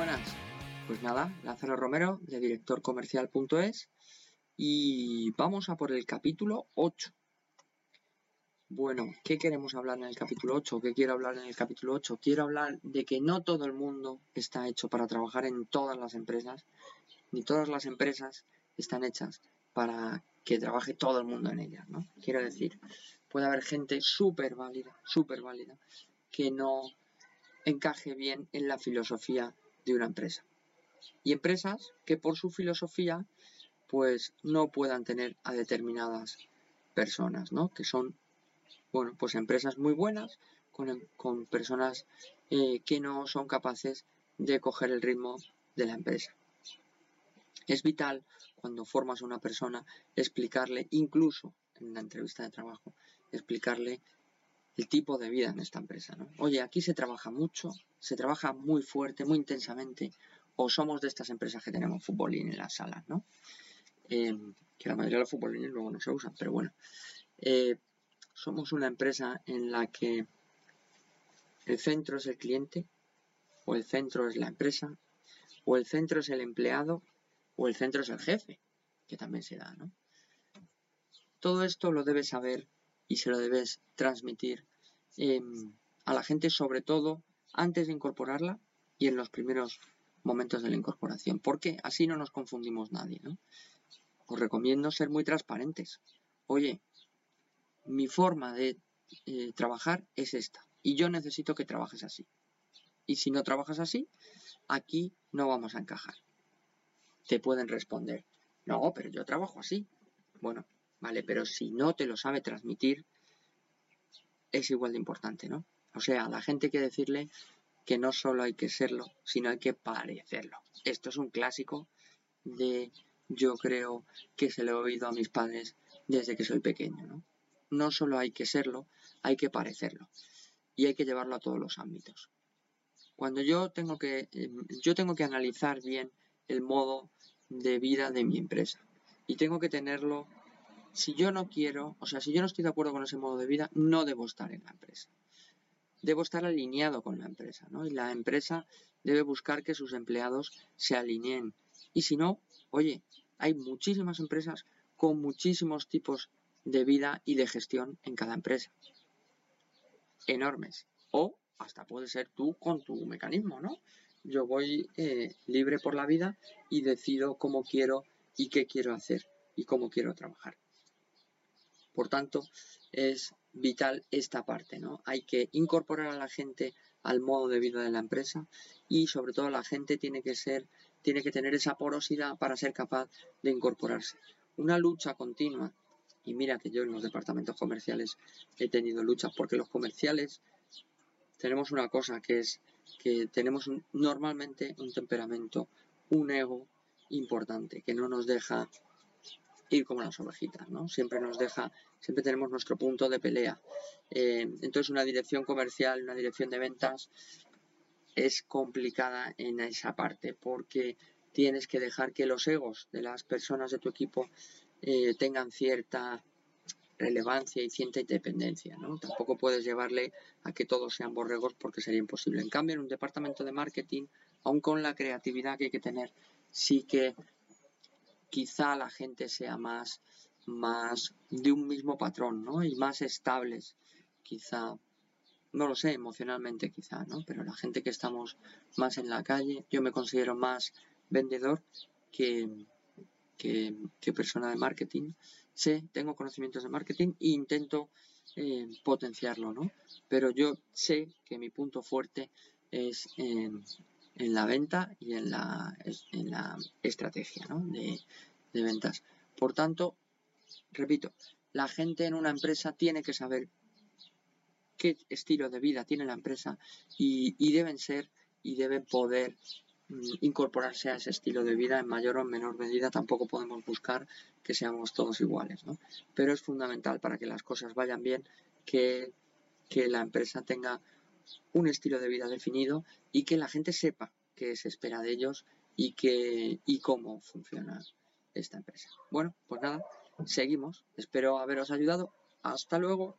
Buenas. Pues nada, Lázaro Romero de directorcomercial.es y vamos a por el capítulo 8. Bueno, ¿qué queremos hablar en el capítulo 8? ¿Qué quiero hablar en el capítulo 8? Quiero hablar de que no todo el mundo está hecho para trabajar en todas las empresas, ni todas las empresas están hechas para que trabaje todo el mundo en ellas, ¿no? Quiero decir, puede haber gente súper válida, súper válida, que no encaje bien en la filosofía de una empresa. Y empresas que por su filosofía pues no puedan tener a determinadas personas, ¿no? Que son, bueno, pues empresas muy buenas con, con personas eh, que no son capaces de coger el ritmo de la empresa. Es vital cuando formas a una persona explicarle, incluso en la entrevista de trabajo, explicarle el tipo de vida en esta empresa. ¿no? Oye, aquí se trabaja mucho, se trabaja muy fuerte, muy intensamente, o somos de estas empresas que tenemos futbolín en las salas, ¿no? Em, que la mayoría de los futbolines luego no se usan, pero bueno. Eh, somos una empresa en la que el centro es el cliente, o el centro es la empresa, o el centro es el empleado, o el centro es el jefe, que también se da, ¿no? Todo esto lo debes saber y se lo debes transmitir em, a la gente, sobre todo antes de incorporarla y en los primeros momentos de la incorporación, porque así no nos confundimos nadie. Os recomiendo ser muy transparentes. Oye, mi forma de eh, trabajar es esta y yo necesito que trabajes así. Y si no trabajas así, aquí no vamos a encajar te pueden responder, no, pero yo trabajo así. Bueno, vale, pero si no te lo sabe transmitir, es igual de importante, ¿no? O sea, a la gente hay que decirle que no solo hay que serlo, sino hay que parecerlo. Esto es un clásico de yo creo que se lo he oído a mis padres desde que soy pequeño, ¿no? No solo hay que serlo, hay que parecerlo. Y hay que llevarlo a todos los ámbitos. Cuando yo tengo que, eh, yo tengo que analizar bien el modo de vida de mi empresa. Y tengo que tenerlo, si yo no quiero, o sea, si yo no estoy de acuerdo con ese modo de vida, no debo estar en la empresa. Debo estar alineado con la empresa, ¿no? Y la empresa debe buscar que sus empleados se alineen. Y si no, oye, hay muchísimas empresas con muchísimos tipos de vida y de gestión en cada empresa. Enormes. O hasta puede ser tú con tu mecanismo, ¿no? yo voy eh, libre por la vida y decido cómo quiero y qué quiero hacer y cómo quiero trabajar. Por tanto, es vital esta parte, ¿no? Hay que incorporar a la gente al modo de vida de la empresa y sobre todo la gente tiene que ser, tiene que tener esa porosidad para ser capaz de incorporarse. Una lucha continua. Y mira que yo en los departamentos comerciales he tenido luchas porque los comerciales tenemos una cosa que es que tenemos normalmente un temperamento, un ego importante que no nos deja ir como las ovejitas, ¿no? Siempre nos deja, siempre tenemos nuestro punto de pelea. Eh, entonces una dirección comercial, una dirección de ventas es complicada en esa parte porque tienes que dejar que los egos de las personas de tu equipo eh, tengan cierta relevancia y cierta independencia, ¿no? Tampoco puedes llevarle a que todos sean borregos porque sería imposible. En cambio, en un departamento de marketing, aun con la creatividad que hay que tener, sí que quizá la gente sea más, más de un mismo patrón, ¿no? Y más estables, quizá, no lo sé, emocionalmente quizá, ¿no? Pero la gente que estamos más en la calle, yo me considero más vendedor que, que, persona de marketing. Sé, tengo conocimientos de marketing e intento eh, potenciarlo, ¿no? Pero yo sé que mi punto fuerte es en, la venta y en la, en la estrategia de, de ventas. Por tanto, repito, la gente en una empresa tiene que saber qué estilo de vida tiene la empresa y, y deben ser y deben poder Mm, incorporarse a ese estilo de vida en mayor o menor medida. Tampoco podemos buscar que seamos todos iguales, ¿no? Pero es fundamental para que las cosas vayan bien que, que la empresa tenga un estilo de vida definido y que la gente sepa qué se espera de ellos y, que, y cómo funciona esta empresa. Bueno, pues nada, seguimos. Espero haberos ayudado. Hasta luego.